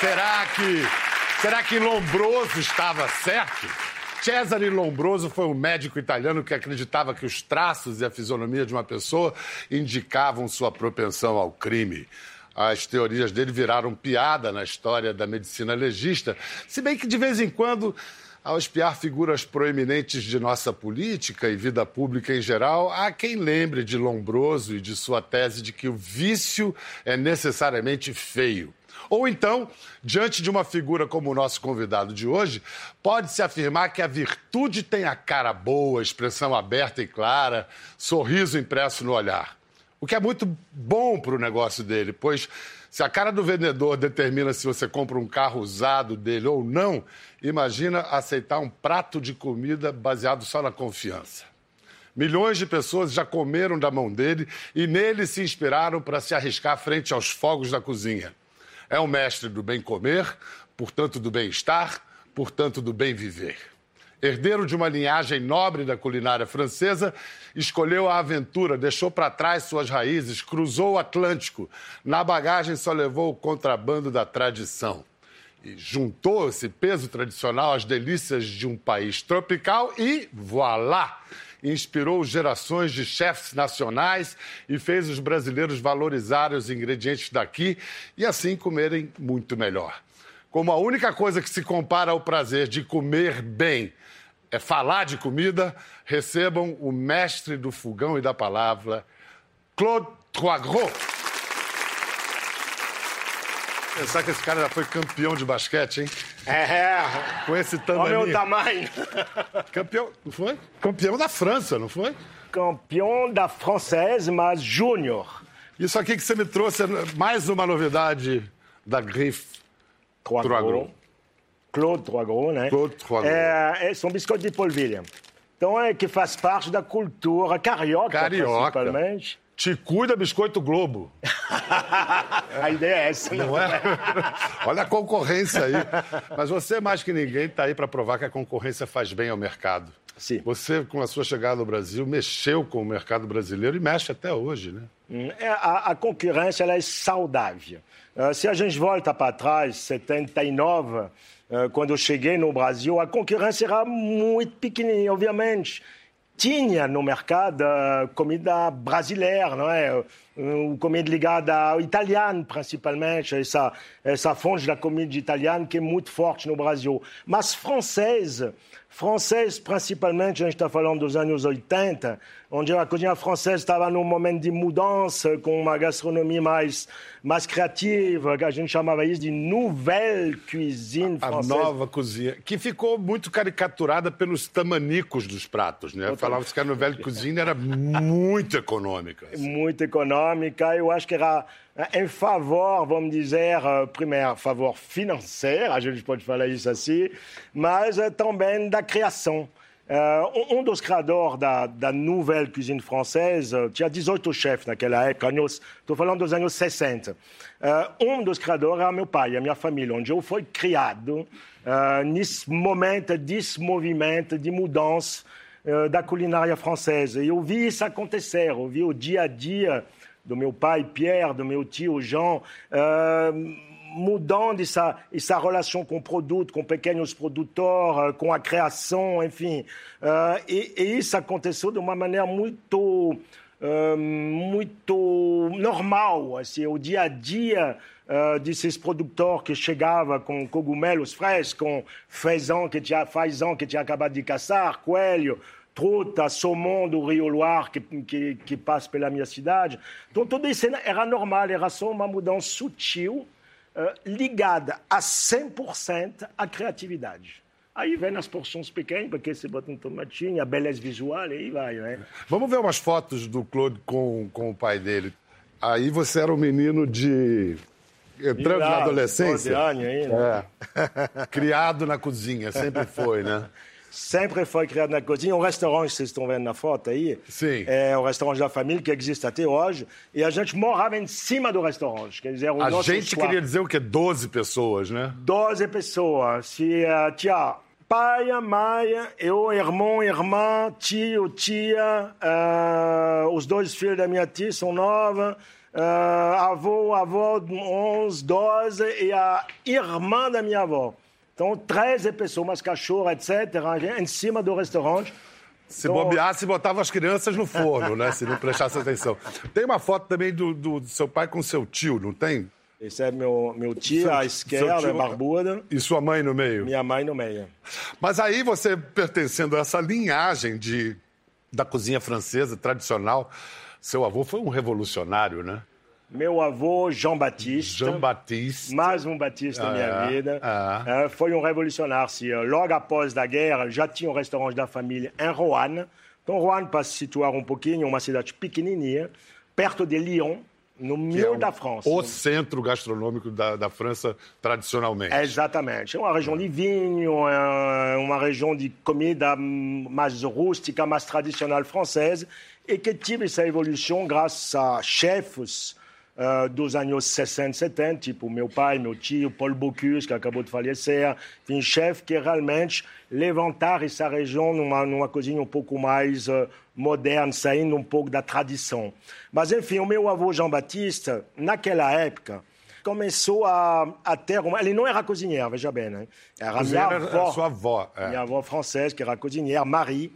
Será que, será que Lombroso estava certo? Cesare Lombroso foi um médico italiano que acreditava que os traços e a fisionomia de uma pessoa indicavam sua propensão ao crime. As teorias dele viraram piada na história da medicina legista, se bem que de vez em quando ao espiar figuras proeminentes de nossa política e vida pública em geral, há quem lembre de Lombroso e de sua tese de que o vício é necessariamente feio. Ou então, diante de uma figura como o nosso convidado de hoje, pode-se afirmar que a virtude tem a cara boa, expressão aberta e clara, sorriso impresso no olhar. O que é muito bom para o negócio dele, pois se a cara do vendedor determina se você compra um carro usado dele ou não, imagina aceitar um prato de comida baseado só na confiança. Milhões de pessoas já comeram da mão dele e nele se inspiraram para se arriscar frente aos fogos da cozinha. É o mestre do bem comer, portanto do bem-estar, portanto do bem viver herdeiro de uma linhagem nobre da culinária francesa, escolheu a aventura, deixou para trás suas raízes, cruzou o Atlântico. Na bagagem só levou o contrabando da tradição. E juntou esse peso tradicional às delícias de um país tropical e voilá! Inspirou gerações de chefes nacionais e fez os brasileiros valorizarem os ingredientes daqui e assim comerem muito melhor. Como a única coisa que se compara ao prazer de comer bem é falar de comida, recebam o mestre do fogão e da palavra, Claude Troisgros. Pensar que esse cara já foi campeão de basquete, hein? É. Com esse tamanho. Olha o tamanho. Campeão, não foi? Campeão da França, não foi? Campeão da Française, mas júnior. Isso aqui que você me trouxe é mais uma novidade da Grife Troisgros. Claude Troisgros, né? Claude Troisgros. É, é, são biscoitos de polvilha. Então, é que faz parte da cultura carioca, Carioca. principalmente. Te cuida, Biscoito Globo. A ideia é essa, Não é? Olha a concorrência aí. Mas você, mais que ninguém, está aí para provar que a concorrência faz bem ao mercado. Sim. Você, com a sua chegada ao Brasil, mexeu com o mercado brasileiro e mexe até hoje, né? Hum, é, A, a concorrência ela é saudável. Ah, se a gente volta para trás, 79, ah, quando eu cheguei no Brasil, a concorrência era muito pequenininha, obviamente. Tinha no mercado ah, comida brasileira, não é? Uh, comida ligada ao italiano, principalmente, essa, essa fonte da comida italiana que é muito forte no Brasil. Mas francesa, francês principalmente, a gente está falando dos anos 80, onde a cozinha francesa estava num momento de mudança, com uma gastronomia mais, mais criativa, que a gente chamava isso de nouvelle cuisine A francesa. nova cozinha, que ficou muito caricaturada pelos tamanicos dos pratos, né? Falava que a de cozinha era muito econômica. muito econômica. Eu acho que era em favor, vamos dizer, eh, primeiro, favor financeiro, a gente pode falar isso assim, mas eh, também da criação. Eh, um- um dos criadores da, da nouvelle cuisine française eh, tinha 18 chefes naquela época, estou falando dos anos 60. Eh, um dos criadores era meu pai, a minha família, onde eu fui criado eh, nesse momento, desse movimento de mudança da culinária francesa. E eu vi isso acontecer, eu vi o dia a dia do meu pai Pierre, do meu tio Jean, eh, mudando essa, essa relação com o produto, com pequenos produtores, eh, com a criação, enfim. Eh, e, e isso aconteceu de uma maneira muito, muito normal, assim, o dia a dia eh, desses produtores que chegavam com cogumelos frescos, com fazão que tinha, fazão que tinha acabado de caçar, coelho, truta, saumon do Rio Loire que, que, que passa pela minha cidade. Então, tudo isso era normal, era só uma mudança sutil, eh, ligada a 100% à criatividade. Aí vem as porções pequenas, porque você bota um tomatinho, a beleza visual, e aí vai, né? Vamos ver umas fotos do Claude com, com o pai dele. Aí você era um menino de. entrando na adolescência. 12 anos aí, né? É. Criado na cozinha, sempre foi, né? Sempre foi criado na cozinha. Um restaurante, que vocês estão vendo na foto aí, Sim. é o restaurante da família, que existe até hoje. E a gente morava em cima do restaurante. Quer dizer, A gente quarto- queria dizer o quê? 12 pessoas, né? 12 pessoas. Se, uh, tinha pai, mãe, eu, irmão, irmã, tio, tia, uh, os dois filhos da minha tia são nova, uh, avô, avô, 11, 12 e a irmã da minha avó. Então, 13 pessoas, cachorro, etc., em cima do restaurante. Se então... bobeasse, botava as crianças no forno, né? Se não prestasse atenção. Tem uma foto também do, do, do seu pai com seu tio, não tem? Esse é meu, meu tio, seu, à esquerda, tio... barbuda. E sua mãe no meio? Minha mãe no meio. Mas aí você, pertencendo a essa linhagem de, da cozinha francesa tradicional, seu avô foi um revolucionário, né? Meu avô, Jean Baptiste. Jean Baptiste. Mais um Batista na minha é, vida. É. Foi um revolucionário. Logo após a guerra, já tinha um restaurante da família em Roanne. Então, Roanne, para se situar um pouquinho, uma cidade pequenininha, perto de Lyon, no meio é da França. O centro gastronômico da, da, França, tradicionalmente. Exatamente. É uma região de vinho, é uma região de comida mais rústica, mais tradicional francesa, e que teve essa evolução graças a chefes uh, dos anos 60, 70, tipo meu pai, meu tio, Paul Bocuse, que acabou de falecer, enfim, chefes que realmente levantaram essa região numa, numa cozinha um pouco mais uh, moderna, saindo um pouco da tradição. Mas, enfim, o meu avô Jean-Baptiste, naquela época, começou a, a ter uma... Ele não era cozinheiro, veja bem, né? Era minha avó, sua avó. É. Minha avó francesa, que era cozinheira, Marie.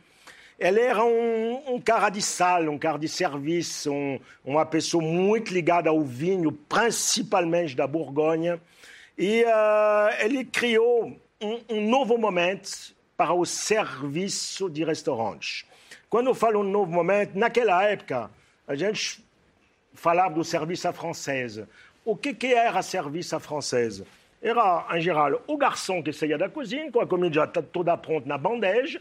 Ele era um, um, cara de sala, um cara de serviço, um, uma pessoa muito ligada ao vinho, principalmente da Borgonha. E uh, ele criou um, um, novo momento para o serviço de restaurantes. Quando eu falo um novo momento, naquela época, a gente falava do serviço à francesa. O que, que era serviço à francesa? Era, em geral, o garçom que saía da cozinha, com a comida já toda pronta na bandeja,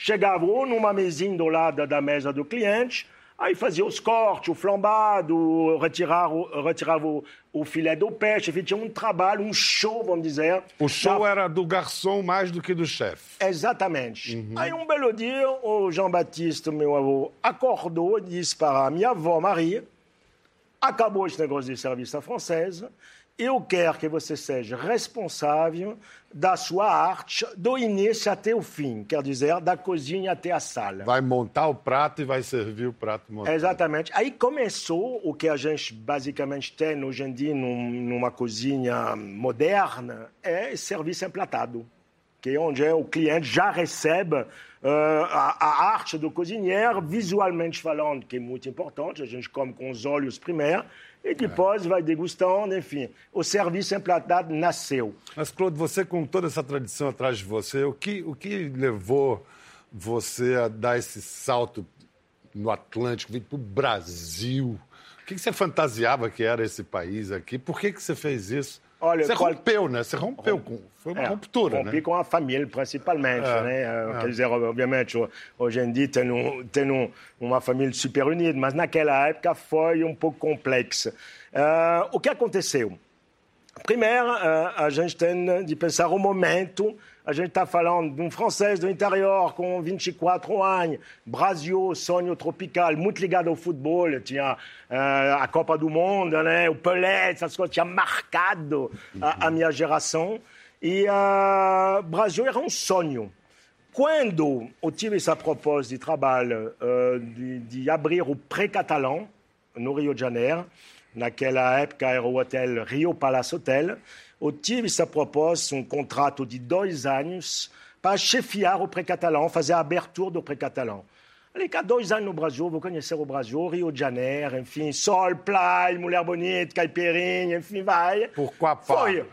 chegava ou numa mesinha do lado da mesa do cliente, aí fazia os cortes, o flambado, retirava, retirava o, o filé do peixe, enfim, tinha um trabalho, um show, vamos dizer. O show da... era do garçom mais do que do chefe. Exatamente. Uhum. Aí um belo dia, o Jean-Baptiste, meu avô, acordou e disse para a minha avó Maria, acabou esse negócio de serviço à francesa, eu quero que você seja responsável da sua arte do início até o fim, quer dizer, da cozinha até a sala. Vai montar o prato e vai servir o prato montado. Exatamente. Aí começou o que a gente basicamente tem hoje em dia numa cozinha moderna, é serviço emplatado, que é onde o cliente já recebe uh, a, a, arte do cozinheiro, visualmente falando, que é muito importante, a gente come com os olhos primeiro, e depois vai degustando, enfim. O serviço emplatado nasceu. Mas, Claude, você com toda essa tradição atrás de você, o que, o que levou você a dar esse salto no Atlântico, vir para o Brasil? O que, que você fantasiava que era esse país aqui? Por que, que você fez isso? Olha, você qual... rompeu, né? Você rompeu com. Foi uma é, ruptura, rompi né? com a família, principalmente, é, né? É. Quer dizer, obviamente, hoje em dia tem, um, tem um, uma família super unida, mas naquela época foi um pouco complexa. Uh, o que aconteceu? Primeiro, uh, a gente tem de pensar o momento a gente está falando de um francês do interior com 24 anos, Brasil, sonho tropical, muito ligado ao futebol. Tinha uh, a Copa do Mundo, né? o Pelé, essas coisas, tinha marcado a, a minha geração. E uh, Brasil era um sonho. Quando eu tive essa proposta de trabalho uh, de, de abrir o pré-catalão no Rio de Janeiro, naquela época era o hotel Rio Palace Hotel, eu tive essa proposta, um contrato de dois anos, para chefiar o pré-catalão, fazer a abertura do pré-catalão. Ali, há dois anos no Brasil, vou conhecer o Brasil, Rio de Janeiro, enfim, sol, praia, mulher bonita, caipirinha, enfim, vai. Pourquoi pas? Foi.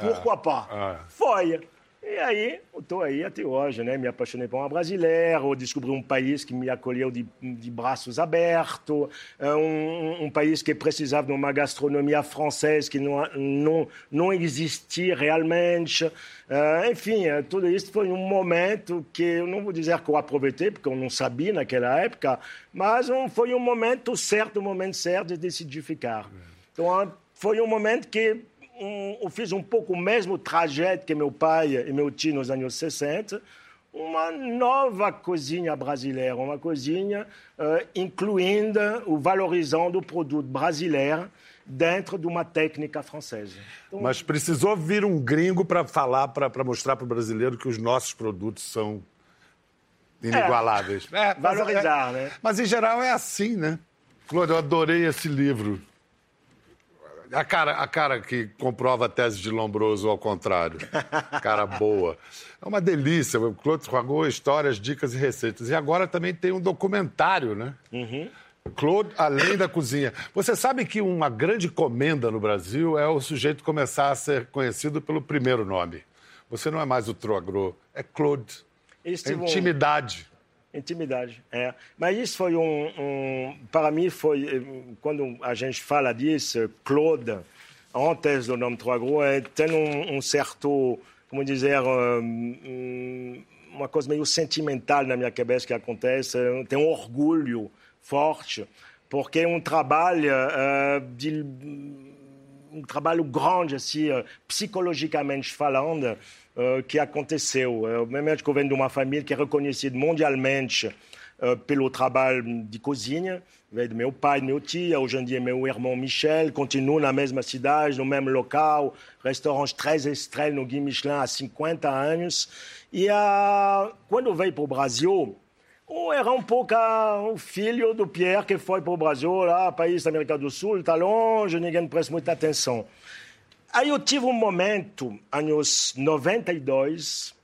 Pourquoi pas? Foi. E aí, estou aí até hoje, né? Me apaixonei por uma brasileira, descobri um país que me acolheu de, de braços abertos, é, um, um, país que precisava de uma gastronomia francesa que não, não, não existia realmente. Uh, enfim, é, tudo isso foi um momento que eu não vou dizer que eu aproveitei, porque eu não sabia naquela época, mas um, foi um momento certo, um momento certo de decidir ficar. Então, foi um momento que um, eu fiz um pouco o mesmo trajeto que meu pai e meu tio nos anos 60, uma nova cozinha brasileira, uma cozinha uh, incluindo o valorizando o produto brasileiro dentro de uma técnica francesa. Então, Mas precisou vir um gringo para falar, para mostrar para o brasileiro que os nossos produtos são inigualáveis. É, é valorizar, é, né? Mas em geral é assim, né? Claude, eu adorei esse livro A cara, a cara que comprova a tese de Lombroso ao contrário. Cara boa. É uma delícia. Claude Troagot, histórias, dicas e receitas. E agora também tem um documentário, né? Uhum. Claude, além da cozinha. Você sabe que uma grande comenda no Brasil é o sujeito começar a ser conhecido pelo primeiro nome. Você não é mais o Troagro, é Claude. É intimidade. Intimidade, é. Mas isso foi um, um, Para mim, foi. Quando a gente fala disso, Claude, antes do nome Troagro, é, tem um, um, certo. Como dizer. Um, uma coisa meio sentimental na minha cabeça que acontece. Tem um orgulho forte, porque é um trabalho uh, de. Um trabalho grande, assim, uh, psicologicamente falando, uh, que aconteceu. Uh, mesmo que eu venho de uma família que é reconhecida mundialmente pelo trabalho de cozinha, veio do meu pai, meu tio, hoje em dia meu irmão Michel, continua na mesma cidade, no mesmo local, restaurante três estrelas no Guy Michelin há 50 anos. E quando veio para o Brasil, eu era um pouco o filho do Pierre que foi para o Brasil, lá, país da América do Sul, está longe, ninguém presta muita atenção. Aí eu tive um momento, anos 92,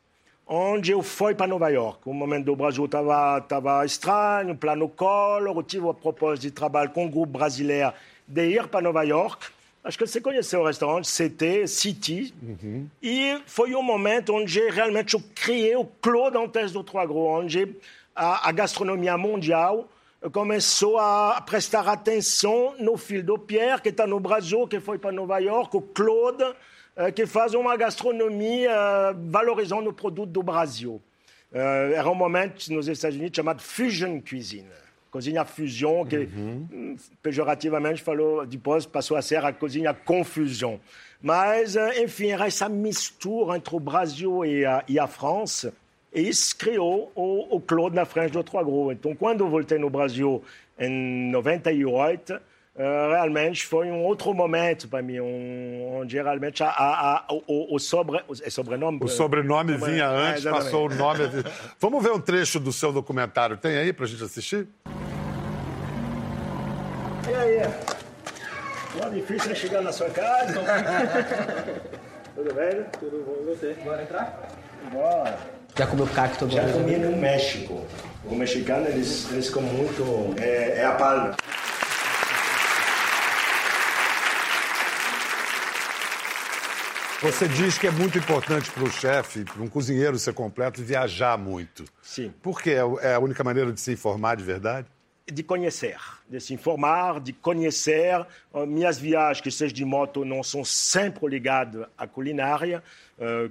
onde eu fui para Nova York. O momento do Brasil estava tava estranho, plano Collor. Eu tive a proposta de trabalho com um grupo brasileiro de ir para Nova York. Acho que você conheceu o restaurante CT, City. Uhum. E foi um momento onde realmente eu criei o Claude Antes do Trois Gros, onde a, a gastronomia mundial começou a prestar atenção no filho do Pierre, que está no Brasil, que foi para Nova York, o Claude, eh, que faz uma gastronomia eh, valorizando o produto do Brasil. Era um momento nos Estados Unidos chamado Fusion Cuisine. Cozinha fusion, que uhum. Hum, pejorativamente falou, depois passou a ser a cozinha confusão. Mas, enfim, era essa mistura entre o Brasil e a, e a França e isso criou o, o Claude na frente do Trois Gros. Então, quando eu voltei no Brasil em 98, uh, realmente foi um outro momento para mim, um, onde realmente a, a, a, o, o, sobre, o, é sobrenome... O sobrenome sobre... vinha antes, é, passou o nome... Vamos ver um trecho do seu documentário. Tem aí para a gente assistir? E aí? Bom, difícil é chegar na sua casa. Tudo bem? Tudo bom, você? Bora entrar? Bora. Já comeu cacto? Já comi no México. O mexicano, eles, eles comem muito... É, é a palma. Você diz que é muito importante para o chefe, para um cozinheiro ser completo, viajar muito. Sim. Por quê? É a única maneira de se informar de verdade? de conhecer, de se informar, de conhecer. Minhas viagens, que sejam de moto, não são sempre ligadas à culinária,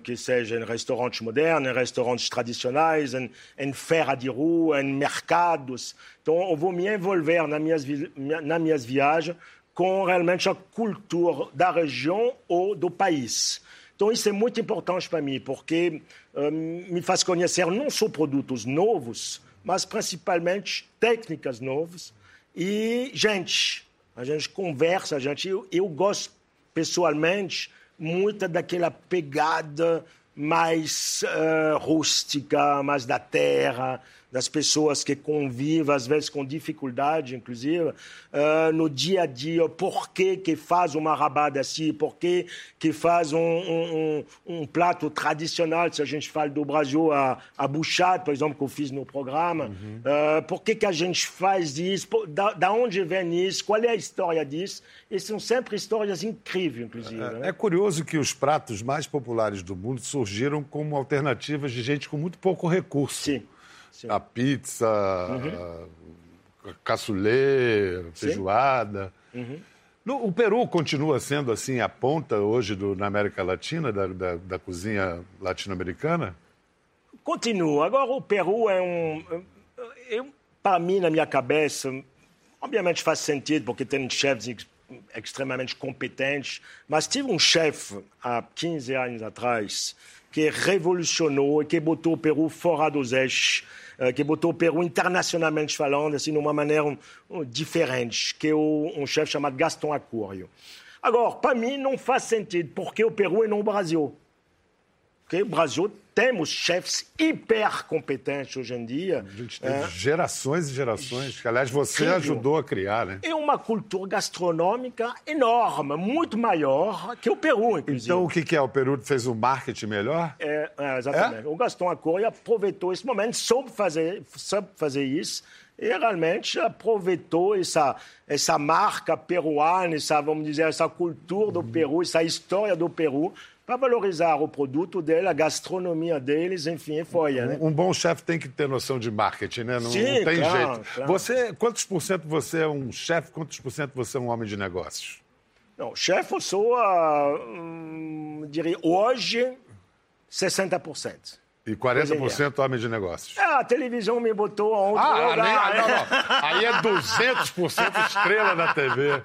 que seja em restaurantes modernos, em restaurantes tradicionais, em, em feira de rua, em mercados. Então, eu vou me envolver nas minhas, nas minhas viagens com realmente a cultura da região ou do país. Então, isso é muito importante para mim, porque me faz conhecer não só produtos novos, mas principalmente técnicas novas e gente. A gente conversa, a gente. Eu, eu gosto pessoalmente muito daquela pegada mais uh, rústica, mais da terra, das pessoas que convivem, às vezes com dificuldade, inclusive, uh, no dia a dia. Por que, que faz uma rabada assim? Por que, que faz um, um, um, prato tradicional, se a gente fala do Brasil, a, a buchada, por exemplo, que eu fiz no programa? Uhum. Uh, por que, que a gente faz isso? Da, da, onde vem isso? Qual é a história disso? E são sempre histórias incríveis, inclusive. É, né? é curioso que os pratos mais populares do mundo surgiram como alternativas de gente com muito pouco recurso. Sim. Sim. A pizza, uhum. a caçulê, feijoada. Uhum. No, o Peru continua sendo assim a ponta hoje do, na América Latina, da, da, da cozinha latino-americana? Continua. Agora, o Peru é um. para mim, na minha cabeça, obviamente faz sentido, porque tem chefes extremamente competentes, mas tive um chefe há 15 anos atrás que revolucionou e que botou o Peru fora dos eixos, que botou o Peru internacionalmente falando, assim, de uma maneira diferente, que é um chefe chamado Gaston Acúrio. Agora, para mim, não faz sentido, porque o Peru e não o Brasil. Okay? O Brasil temos chefes hiper competentes hoje em dia. A gente teve gerações e gerações, que aliás você Incrível. ajudou a criar, né? É uma cultura gastronômica enorme, muito maior que o Peru, inclusive. Então o que, é? O Peru fez um marketing melhor? É, é, exatamente. O Gaston Acori aproveitou esse momento, soube fazer, soube fazer isso e realmente aproveitou essa, essa marca peruana, essa, vamos dizer, essa cultura do Peru, essa história do Peru, para valorizar o produto dele, a gastronomia deles, enfim, foi, né? Um bom chefe tem que ter noção de marketing, né? Não, Sim, não tem claro, jeito. claro. Você, quantos por cento você é um chefe, quantos por cento você é um homem de negócios? Não, chefe, eu sou, ah, hum, diria, hoje, 60%. E 40% homem de negócios. É, a televisão me botou a outro Ah, lugar. nem, ah, não, não. Aí é 200% estrela na TV.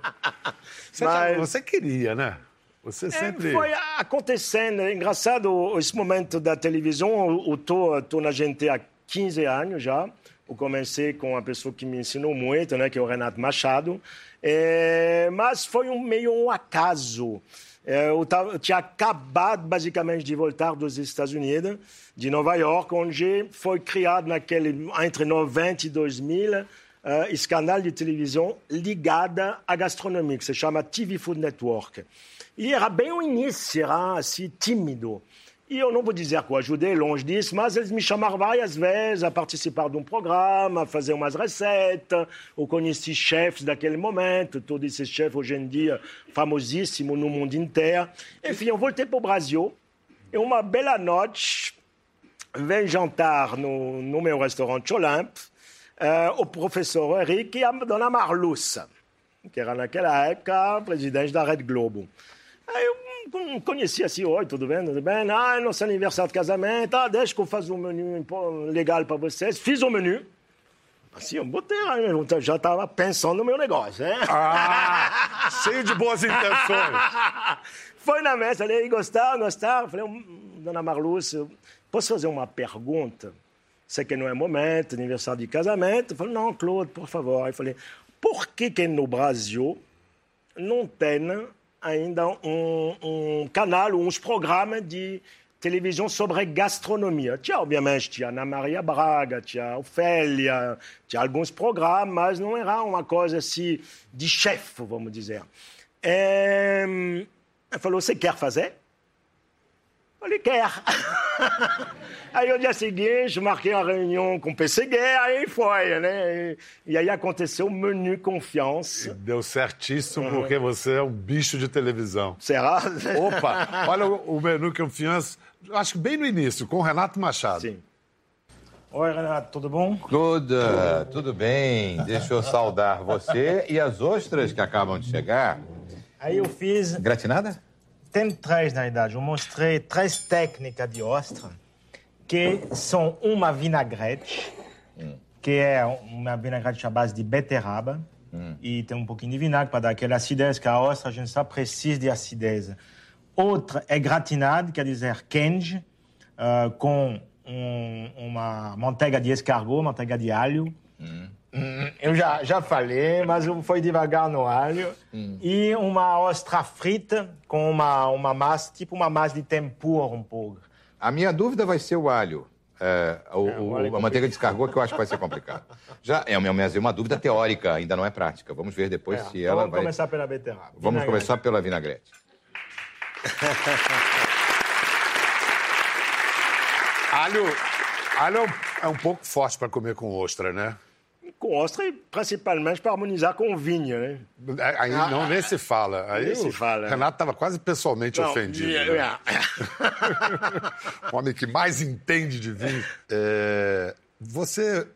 Você, já- Mas- você queria, né? Você É, sempre. Foi acontecendo. É engraçado esse momento da televisão. Eu- tô, tô na gente há 15 anos já. Eu comecei com uma pessoa que me ensinou muito, né, que é o Renato Machado. É, mas foi um meio um acaso. É, eu, tava- eu tinha acabado basicamente de voltar dos Estados Unidos, de Nova York, onde foi criado naquele entre 90 e 2000 eh, esse canal de televisão ligada à gastronomia, que se chama TV Food Network. E era bem o início, era assim, tímido. E eu não vou dizer que eu ajudei, longe disso, mas eles me chamaram várias vezes a participar de um programa, a fazer umas receitas. Eu conheci chefes daquele momento, todos esses chefes hoje em dia famosíssimos no mundo inteiro. Enfim, eu voltei para o Brasil. E uma bela noite, vem jantar no, no meu restaurante Olympe, eh, o professor Henrique e a dona Marluça, que era naquela época presidente da Rede Globo. Aí eu hum, conheci assim, oi, tudo bem, tudo bem? Ah, é nosso aniversário de casamento, ah, deixa que eu faça um menu legal para vocês. Fiz o menu. Assim, eu botei, lá, eu já estava pensando no meu negócio, né? Ah, cheio de boas intenções. Foi na mesa, falei, gostaram, gostaram? Falei, "Hum, dona Marluce, posso fazer uma pergunta? Sei que não é momento, aniversário de casamento. Falei, não, Claude, por favor. Aí falei, por que que no Brasil não tem ainda um, um canal, uns programas de televisão sobre gastronomia. Tinha, obviamente, tinha Ana Maria Braga, tinha Ofélia, tinha alguns programas, mas não era uma coisa assim de chefe, vamos dizer. É... Ele falou, você quer fazer? Falei, quer. aí, no dia seguinte, marquei uma reunião com o PCG, aí foi, né? E, e aí aconteceu o menu confiança. Deu certíssimo porque você é um bicho de televisão. Será? Opa, olha o, o menu confiança, acho que bem no início, com o Renato Machado. Sim. Oi, Renato, tudo bom? Claude, tudo bem? Deixa eu saudar você e as ostras que acabam de chegar. Aí eu fiz. Gratinada? Tem três, na verdade. Eu mostrei três técnicas de ostra, que são uma vinagrete, que é uma vinagrete à base de beterraba, e tem um pouquinho de vinagre para dar aquela acidez, que a ostra, a gente sabe, precisa de acidez. Outra é gratinada, quer dizer, quente, ah, com um- uma manteiga de escargot, manteiga de alho. Eu já, já falei, mas fui devagar no alho. E uma ostra frita com uma, uma massa, tipo uma massa de tempura um pouco. A minha dúvida vai ser o alho. É, o- o- o alho é a manteiga de escargot que eu acho que vai ser complicado. Já é uma, é uma dúvida teórica, ainda não é prática. Vamos ver depois É, se então ela vamos vai. começar pela beterraba. Vamos Vinagrete. começar pela vinagrete. Alho, alho é um- é um pouco forte para comer com ostra, né? Com ostra e principalmente para harmonizar com o vinho, né? Aí não, nem se fala. Aí Nem se o fala. Renato estava quase pessoalmente Não, ofendido. é, né? é. o homem que mais entende de vinho. É, você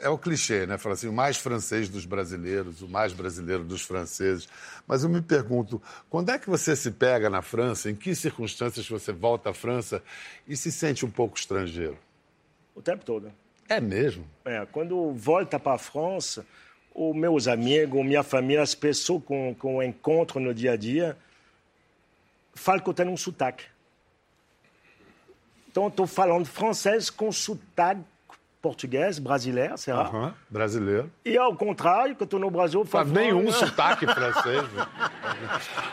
é o clichê, né? Fala assim, o mais francês dos brasileiros, o mais brasileiro dos franceses. Mas eu me pergunto, quando é que você se pega na França? Em que circunstâncias você volta à França e se sente um pouco estrangeiro? O tempo todo. É mesmo? É, quando volta para a França, os meus amigos, minha família, as pessoas com, eu encontro no dia a dia, falam que eu tenho um sotaque. Então, estou falando francês com sotaque português, brasileiro, será? Aham, brasileiro. E ao contrário, que eu no Brasil, Faz nenhum sotaque francês.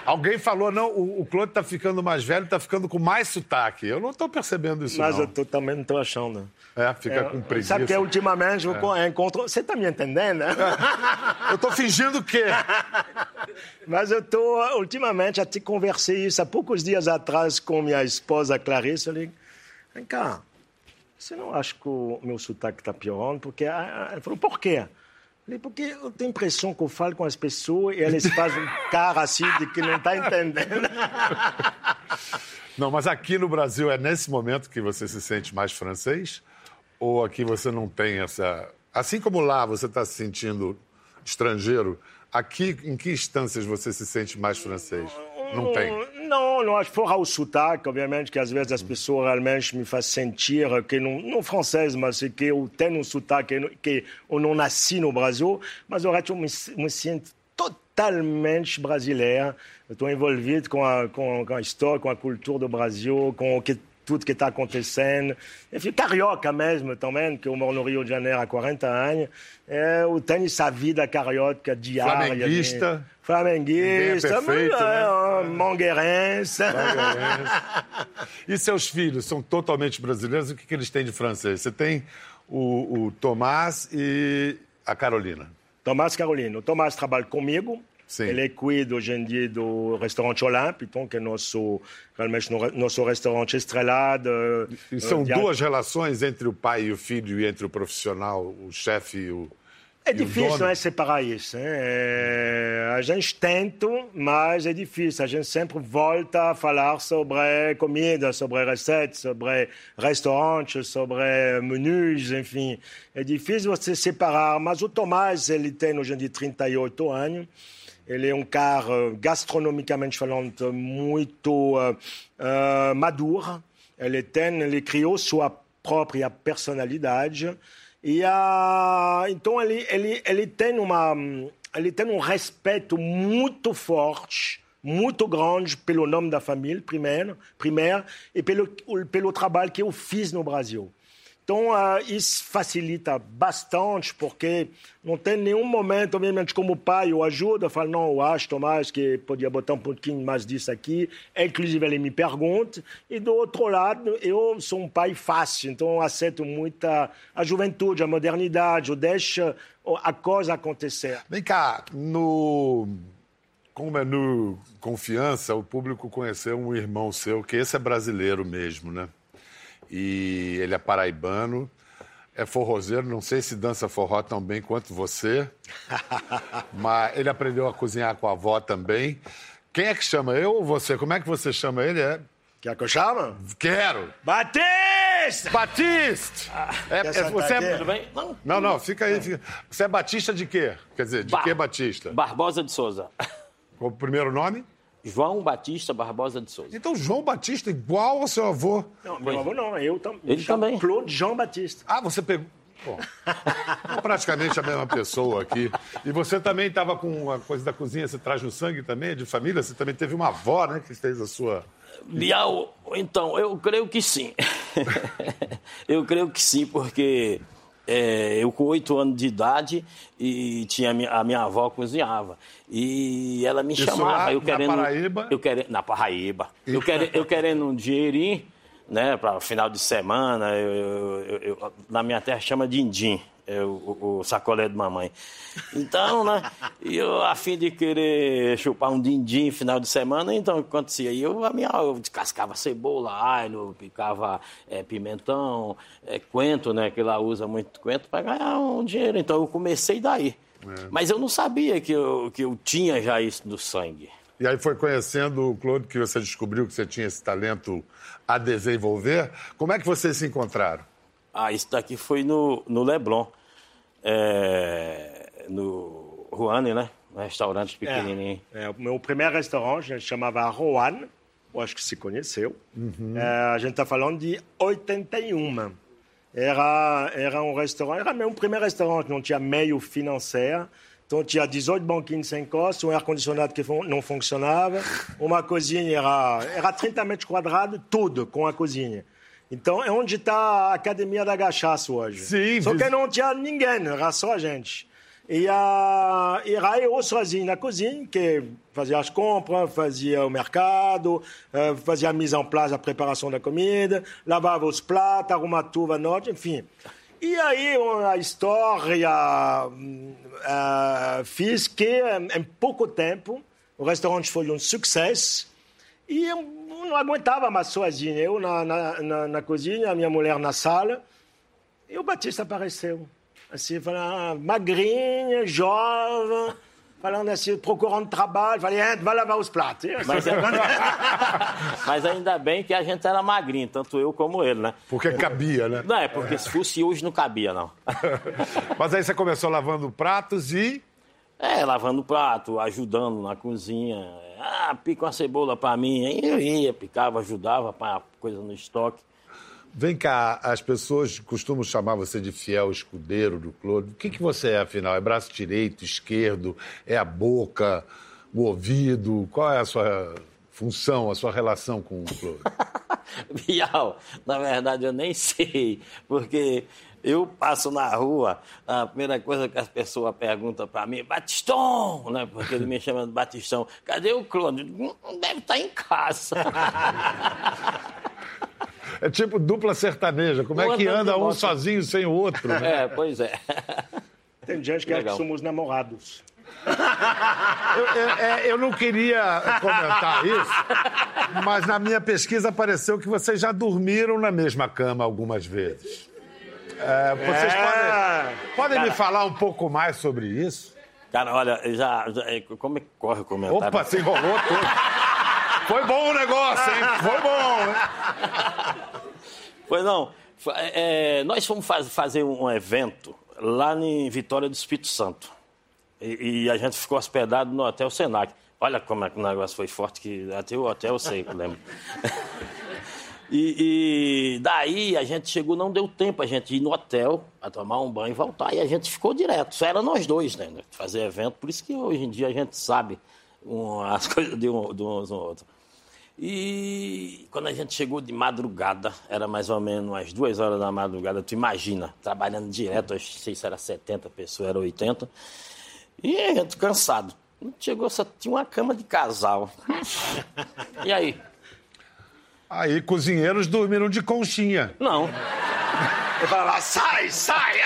Alguém falou, não, o, o Claude tá ficando mais velho, tá ficando com mais sotaque. Eu não tô percebendo isso, Mas não. eu tô, também não estou achando. É, fica com preguiça. Sabe que ultimamente eu encontro. Você está me entendendo? né? Eu tô fingindo o quê? Mas eu estou, ultimamente, até conversei isso há poucos dias atrás com minha esposa Clarice. Eu falei, vem cá, você não acha que o meu sotaque está piorando? Porque ela falou, por quê? Falei, porque eu tenho a impressão que eu falo com as pessoas e elas fazem um cara assim de que não está entendendo. Não, mas aqui no Brasil é nesse momento que você se sente mais francês? Ou aqui você não tem essa. Assim como lá você está se sentindo estrangeiro, aqui em que instâncias você se sente mais francês? Não tem. Não, não acho fora o sotaque, obviamente, que às vezes as pessoas realmente me fazem sentir que, não, não francês, mas que eu tenho um sotaque que eu não nasci no Brasil, mas eu me, me sinto totalmente brasileiro. Estou envolvido com a, com, com a história, com a cultura do Brasil, com o que tudo que está acontecendo. Enfim, carioca mesmo também, que eu moro no Rio de Janeiro há 40 anos. É, eu tenho essa vida carioca diária. Flamenguista. de- Flamenguista. É perfeito, mas, é, Mangueirense. E seus filhos são totalmente brasileiros? O que, que eles têm de francês? Você tem o, o Tomás e a Carolina. Tomás Carolino. O Tomás trabalha comigo. Sim. Ele cuida hoje em dia do restaurante Olympe, então, que é nosso, realmente no- nosso restaurante estrelado. E são de- duas relações entre o pai e o filho e entre o profissional, o chefe e o. É e difícil, né, separar isso. hein? É, a gente tenta, mas é difícil. A gente sempre volta a falar sobre comida, sobre receitas, sobre restaurantes, sobre menus, enfim. É difícil você separar, mas o Tomás, ele tem hoje em dia 38 anos. Ele é um cara, gastronomicamente falando, muito uh, uh, maduro. Ele tem, ele criou sua própria personalidade. E ah, então ele, ele, ele tem uma ele tem um respeito muito forte, muito grande pelo nome da família primeiro, primeiro e pelo pelo trabalho que eu fiz no Brasil. Então, ah, isso facilita bastante, porque não tem nenhum momento, obviamente, como pai, eu ajudo, eu falo, não, eu acho, Tomás, que podia botar um pouquinho mais disso aqui. Inclusive, ele me pergunta. E, do outro lado, eu sou um pai fácil, então aceito muito a, a juventude, a modernidade, eu deixo a coisa acontecer. Vem cá, no. Como é no Confiança, o público conheceu um irmão seu, que esse é brasileiro mesmo, né? E ele é paraibano, é forrozeiro, não sei se dança forró tão bem quanto você, mas ele aprendeu a cozinhar com a avó também. Quem é que chama? Eu ou você? Como é que você chama ele? É... Quer que eu chame? Quero! Batista! Batiste! É, quer é- sentar você é... Tudo bem? Não. Não, não, fica aí. Fica... Você é Batista de quê? Quer dizer, de Bar- que Batista? Barbosa de Souza. Qual o primeiro nome? João Batista Barbosa de Souza. Então, João Batista, igual ao seu avô. Não, meu avô não, eu também. Ele também. Claude Jean Batista. Ah, você pegou. Bom, é praticamente a mesma pessoa aqui. E você também estava com a coisa da cozinha, você traz no sangue também, é de família? Você também teve uma avó, né, que fez a sua. Bial, então, eu creio que sim. eu creio que sim, porque é, eu com oito anos de idade e tinha a minha, a minha avó cozinhava. E ela me Isso chamava. lá eu na querendo, Paraíba? Eu querendo, na Paraíba. Eu, querendo, eu querendo um dinheirinho, né, para final de semana. eu- eu- na minha terra chama din-din. É o, o- sacolé de mamãe. Então, né? E eu, a fim de querer chupar um din-din final de semana, então, o que acontecia? Eu, a minha, eu descascava cebola, alho, picava eh, pimentão, coentro, né? Que lá usa muito coentro, para ganhar um dinheiro. Então, eu comecei daí. Mas eu não sabia que eu, que eu tinha já isso no sangue. E aí foi conhecendo o Claude que você descobriu que você tinha esse talento a desenvolver. Como é que vocês se encontraram? Ah, isso daqui foi no, no Leblon, é, no Ruane, né? Um restaurante pequenininho. É, o meu primeiro restaurante a gente chamava Roan, eu acho que se conheceu. É, a gente está falando de 81. Era, era um restaurante, era meu primeiro restaurante, não tinha meio financeiro. Então tinha 18 banquinhos sem costa, um ar-condicionado que não funcionava, uma cozinha, era, era 30 metros quadrados, tudo com a cozinha. Então, é onde está a Academia da Cachaça hoje. Sim, Só que não tinha ninguém, era só a gente. E, a, e aí eu sozinho na cozinha, que fazia as compras, fazia o mercado, eh, fazia a mise en place, a preparação da comida, lavava os pratos, arrumava tudo à noite, enfim. E aí a história eh, fiz que em pouco tempo o restaurante foi um sucesso e eu não aguentava mais sozinho. Eu na, na, na, na cozinha, a minha mulher na sala. E o Batista apareceu. Assim, falando, magrinha, jovem, falando assim, procurando trabalho. Falei, entra, vai lavar os pratos. Mas, é- mas ainda bem que a gente era magrinho, tanto eu como ele, né? Porque cabia, né? Não, é porque se fosse hoje não cabia, não. Mas aí você começou lavando pratos e. É, lavando prato, ajudando na cozinha. Ah, pica uma cebola pra mim. Aí eu ia, picava, ajudava, para coisa no estoque. Vem cá, as pessoas costumam chamar você de fiel escudeiro do Claude. O que, que você é, afinal? É braço direito, esquerdo? É a boca, o ouvido? Qual é a sua função, a sua relação com o Claude? Bial, na verdade eu nem sei, porque eu passo na rua, a primeira coisa que as pessoas perguntam pra mim, Batistão, né? Porque ele me chama de Batistão. Cadê o Clone? Não deve estar em casa. É tipo dupla sertaneja. Como é Um que anda um sozinho sem o outro? né? É, pois é. Tem gente que acha que somos namorados. Eu, eu- é, eu não queria comentar isso, mas na minha pesquisa apareceu que vocês já dormiram na mesma cama algumas vezes. É, vocês É. podem, podem me falar um pouco mais sobre isso? Cara, olha, já, já- é, como é que corre o comentário? Opa, se enrolou todo. Foi bom o negócio, hein? Foi bom, hein? Pois não. Fa- é, nós fomos faz- fazer um evento lá em Vitória do Espírito Santo. E, e a gente ficou hospedado no Hotel Senac. Olha como é que o negócio foi forte, que até o hotel eu sei, eu lembro. E, e daí a gente chegou, não deu tempo a gente ir no hotel, a tomar um banho e voltar. E a gente ficou direto. Só era nós dois, né? Fazer evento. Por isso que hoje em dia a gente sabe um, as coisas de, um, de uns ou outros. E quando a gente chegou de madrugada, era mais ou menos umas duas horas da madrugada, tu imagina, trabalhando direto, que sei se era 70 pessoas, era 80. E a gente cansado. Chegou, só tinha uma cama de casal. E aí? Aí, cozinheiros dormiram de conchinha. Não. Eu falava, sai, sai!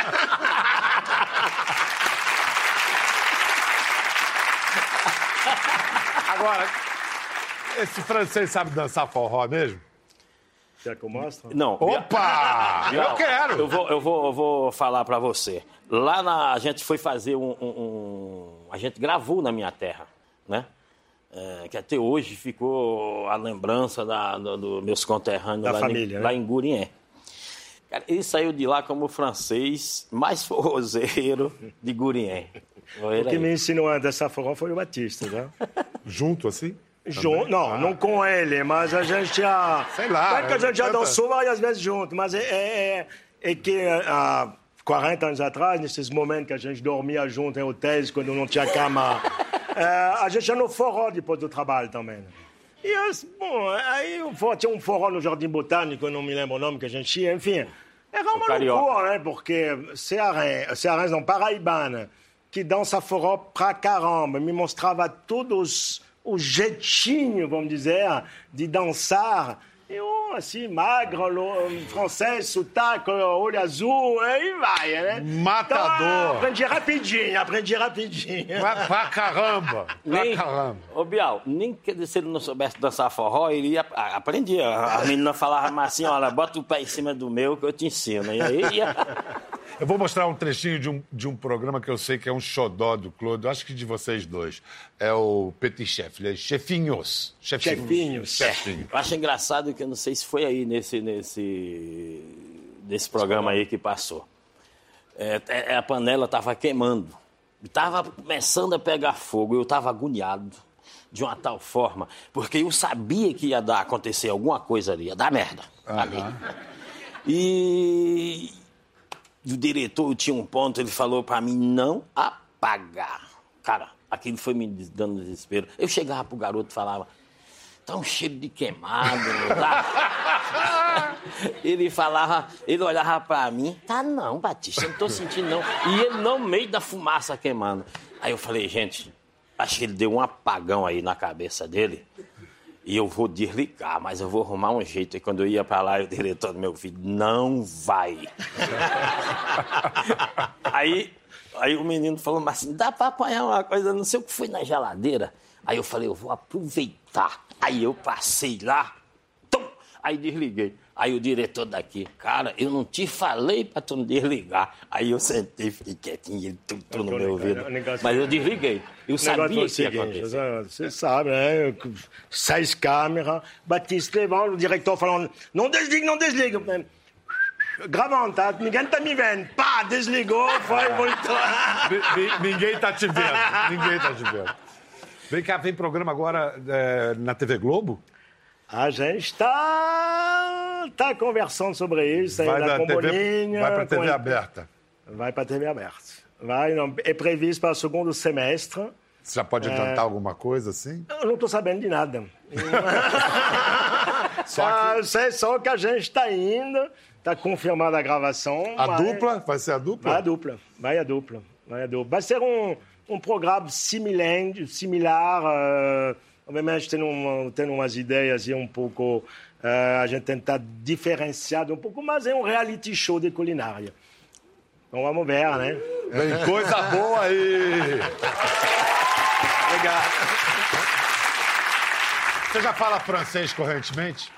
Agora, esse francês sabe dançar forró mesmo? Quer que eu mostre? Não. Opa! Eu quero! Eu vou, eu vou, eu vou falar pra você. Lá na, a gente foi fazer um, um- um- A gente gravou na minha terra, né? É, que até hoje ficou a lembrança da, do, do meus conterrâneos Da lá, família, em, né? lá em Gurié. Cara, ele saiu de lá como o francês mais forrozeiro de ele O que aí. me ensinou a dançar forró foi o Batista, né? Junto assim? Jun... Não, não com ele, mas a gente já. Sei lá, Claro que a gente já tenta- dançou várias vezes junto, mas é, é, é- é que há 40 anos atrás, nesses momentos que a gente dormia junto em hotéis, quando não tinha cama, é, a gente ia no forró depois do trabalho também. né? E eu, bom, aí tinha um forró no Jardim Botânico, eu não me lembro o nome que a gente ia, enfim. Era uma loucura, né? Porque cearense, cearense não, paraibana, que dança forró pra caramba, me mostrava todos o jeitinho, vamos dizer, de dançar. Eu, assim, magro, francês, sotaque, olho azul, aí vai, né? Matador. Então, aprendi rapidinho, aprendi rapidinho. Pra, pra caramba! Pra Nem, caramba! ô Bial, nem que se ele não soubesse dançar forró, ele ia, a- aprendia. A menina falava mais assim, olha, bota o pé em cima do meu que eu te ensino. E aí ia... Eu vou mostrar um trechinho de um, de um programa que eu sei que é um xodó do eu acho que de vocês dois. É o Petit Chef, ele é Chefinhos. Chefinhos. Chefinho. Eu acho engraçado que eu não sei se foi aí nesse, nesse, nesse programa aí que passou. É, é, a panela estava queimando. Estava começando a pegar fogo. Eu estava agoniado de uma tal forma, porque eu sabia que ia dar, acontecer alguma coisa ali, ia dar merda. ali. E o diretor tinha um ponto, ele falou para mim não apagar. Cara, aquilo foi me dando desespero. Eu chegava pro garoto e falava, tá um cheiro de queimado, tá? ele falava, ele olhava pra mim, tá não, Batista, não tô sentindo não. E ele no meio da fumaça queimando. Aí eu falei, gente, acho que ele deu um apagão aí na cabeça dele. E eu vou desligar, mas eu vou arrumar um jeito. E quando eu ia pra lá, o diretor do meu filho, não vai. aí, aí o menino falou, assim, dá pra apanhar uma coisa, não sei o que foi na geladeira. Aí eu falei, eu vou aproveitar. Aí eu passei lá, tum, aí desliguei. Aí o diretor daqui, cara, eu não te falei pra tu não desligar. Aí eu sentei, fiquei quietinho, ele tudo, tudo no meu ouvido. Mas eu desliguei. Eu sabia o que ia seguinte, acontecer. você sabe, né? Seis câmeras, Batista levando, o diretor falando, não desligue, não desligue. Gravando, tá? Ninguém tá me vendo. Pá, desligou, foi, voltou. Ni- ni- Ninguém tá te vendo. Ninguém tá te vendo. Vem cá, vem programa agora é, na TV Globo? A gente está tá conversando sobre isso Vai, ainda da com TV, vai pra com- TV aberta. Vai para a TV aberta. Vai, não, é previsto para o segundo semestre. Você já pode adiantar alguma coisa assim? Eu não estou sabendo de nada. Só Ah, que sei só que a gente está indo, está confirmada a gravação. a mas- dupla, vai ser a dupla? Vai a dupla, vai a dupla, vai a dupla. Vai ser um, um programa similar, similar eh, obviamente tem, um, tem umas ideias aí um pouco, eh, a gente tentar diferenciar um pouco, mas é um reality show de culinária. Então vamos ver, né? Vem coisa boa aí! Obrigado. Você já fala francês correntemente?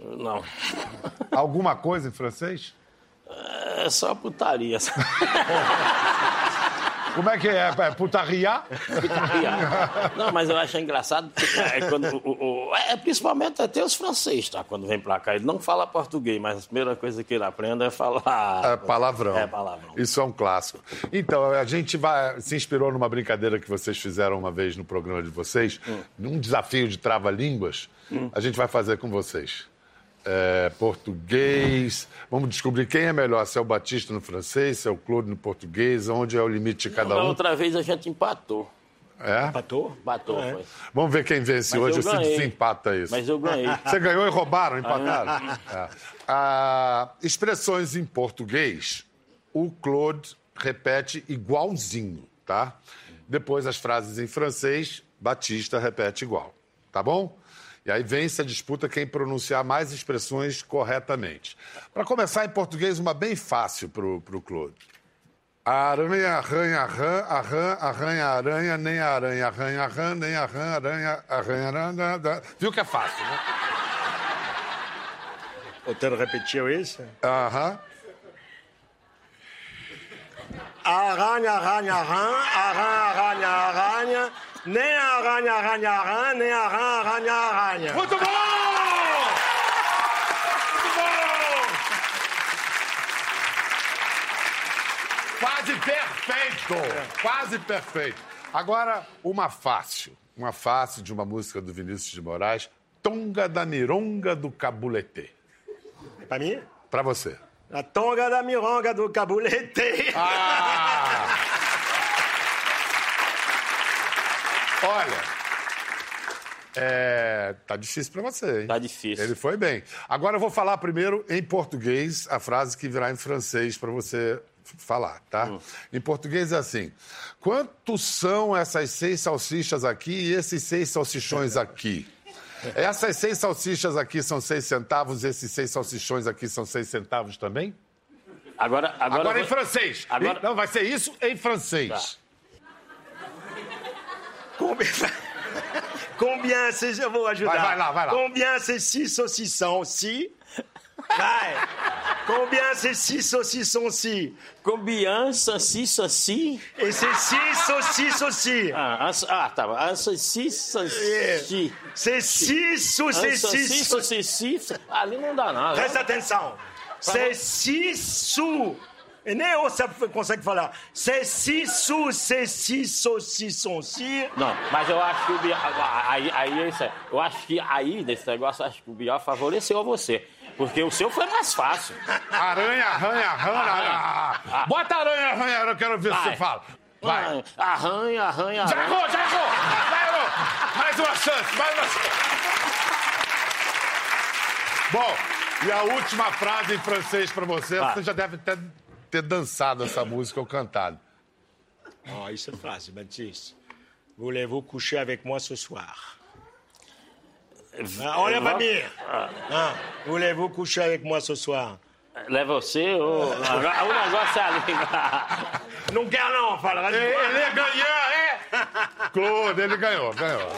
Não. Alguma coisa em francês? É só putaria. Como é que é? É putaria? Putaria. Não, mas eu acho engraçado porque é, quando, o, o- é, principalmente até os franceses, tá? Quando vem pra cá, ele não fala português, mas a primeira coisa que ele aprende é falar. É palavrão. É palavrão. Isso é um clássico. Então, a gente vai, se inspirou numa brincadeira que vocês fizeram uma vez no programa de vocês, num desafio de trava-línguas. A gente vai fazer com vocês. É, português. Vamos descobrir quem é melhor, se é o Batista no francês, se é o Claude no português, onde é o limite de cada Da um. outra vez a gente empatou. É? Patou? Empatou, foi. Vamos ver quem vence Mas hoje, eu se desempata isso. Mas eu ganhei. Você ganhou e roubaram, empataram. É. Ah, expressões em português, o Claude repete igualzinho, tá? Depois as frases em francês, Batista repete igual, tá bom? E aí vence a disputa quem pronunciar mais expressões corretamente. Para começar em português, uma bem fácil pro, pro Claude. Aranha, arranha, rã, arran, arranha, aranha, nem aranha, arranha, rã, nem arran, aranha, arranha. Viu que é fácil, né? O Ted repetiu isso? Aham. Aranha, aranha, rã, aranha, aranha, aranha, nem aranha, aranha, rã, nem aranha, aranha, aranha. Muito bom! Muito bom! Quase perfeito! Quase perfeito. Agora, uma fácil. Uma fácil de uma música do Vinícius de Moraes. Tonga da Mironga do Cabulete. Para mim? Pra você. A tonga da mironga do cabulete. Ah! Olha, é, tá difícil pra você, hein? Tá difícil. Ele foi bem. Agora eu vou falar primeiro em português a frase que virá em francês pra você falar, tá? Hum. Em português é assim: quantos são essas seis salsichas aqui e esses seis salsichões aqui? Essas seis salsichas aqui são seis centavos, esses seis salsichões aqui são seis centavos também? Agora, agora, Agora, em vou- francês. Agora- Não, vai ser isso em francês. Combien, combien c'est... Eu vou ajudar. Vai, vai lá, vai lá. Combien c'est six saucissons si? Vai. Combien c'est six saucissons si? Combien, saci, saci. Et c'est six saucisses aussi. Ah, ans- ah tá. bom. Saci, saci. C'est six Saci, saucisses. saci. Ali não dá nada. Preste atenção. C'est six sous. E nem você consegue falar. C'est six sous, c'est six saucissons si. Não, mas eu acho que o Bial. Aí, aí é isso aí. Eu acho que aí, desse negócio, eu acho que o Bial favoreceu a você. Porque o seu foi mais fácil. Aranha, arranha, arranha, arranha. Bota aranha, arranha, eu quero ver se Vai. você fala. Vai. Ah, Arranha, arranha, Já arranha. errou, já errou! Já errou! Mais uma chance, mais uma chance. Bom, e a última frase em francês pra você. Vai. Você já deve ter, ter dançado essa música ou cantado. Oh, isso é fácil, Baptiste. Voulez-vous coucher avec moi ce soir? Ah, olha pra mim. Ah, Voulez-vous coucher avec moi ce soir? É você ou. O negócio é a língua. Não quer não, fala. Ele ganhou, é? Claude, ele ganhou, ganhou.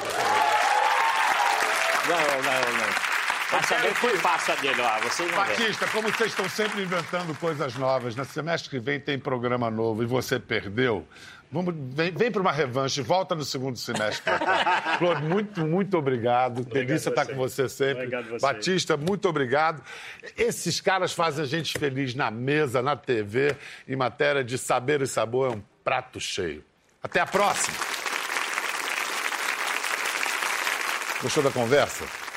Não, não, não. Mas também foi fácil a dele lá, vocês não vê. Batista, como vocês estão sempre inventando coisas novas, no semestre que vem tem programa novo e você perdeu, vamos, vem, vem para uma revanche, volta no segundo semestre. Claude, muito, muito obrigado. Delícia estar você. com você sempre. Obrigado você. Batista, muito obrigado. Esses caras fazem a gente feliz na mesa, na TV, em matéria de saber e sabor, é um prato cheio. Até a próxima. Gostou da conversa?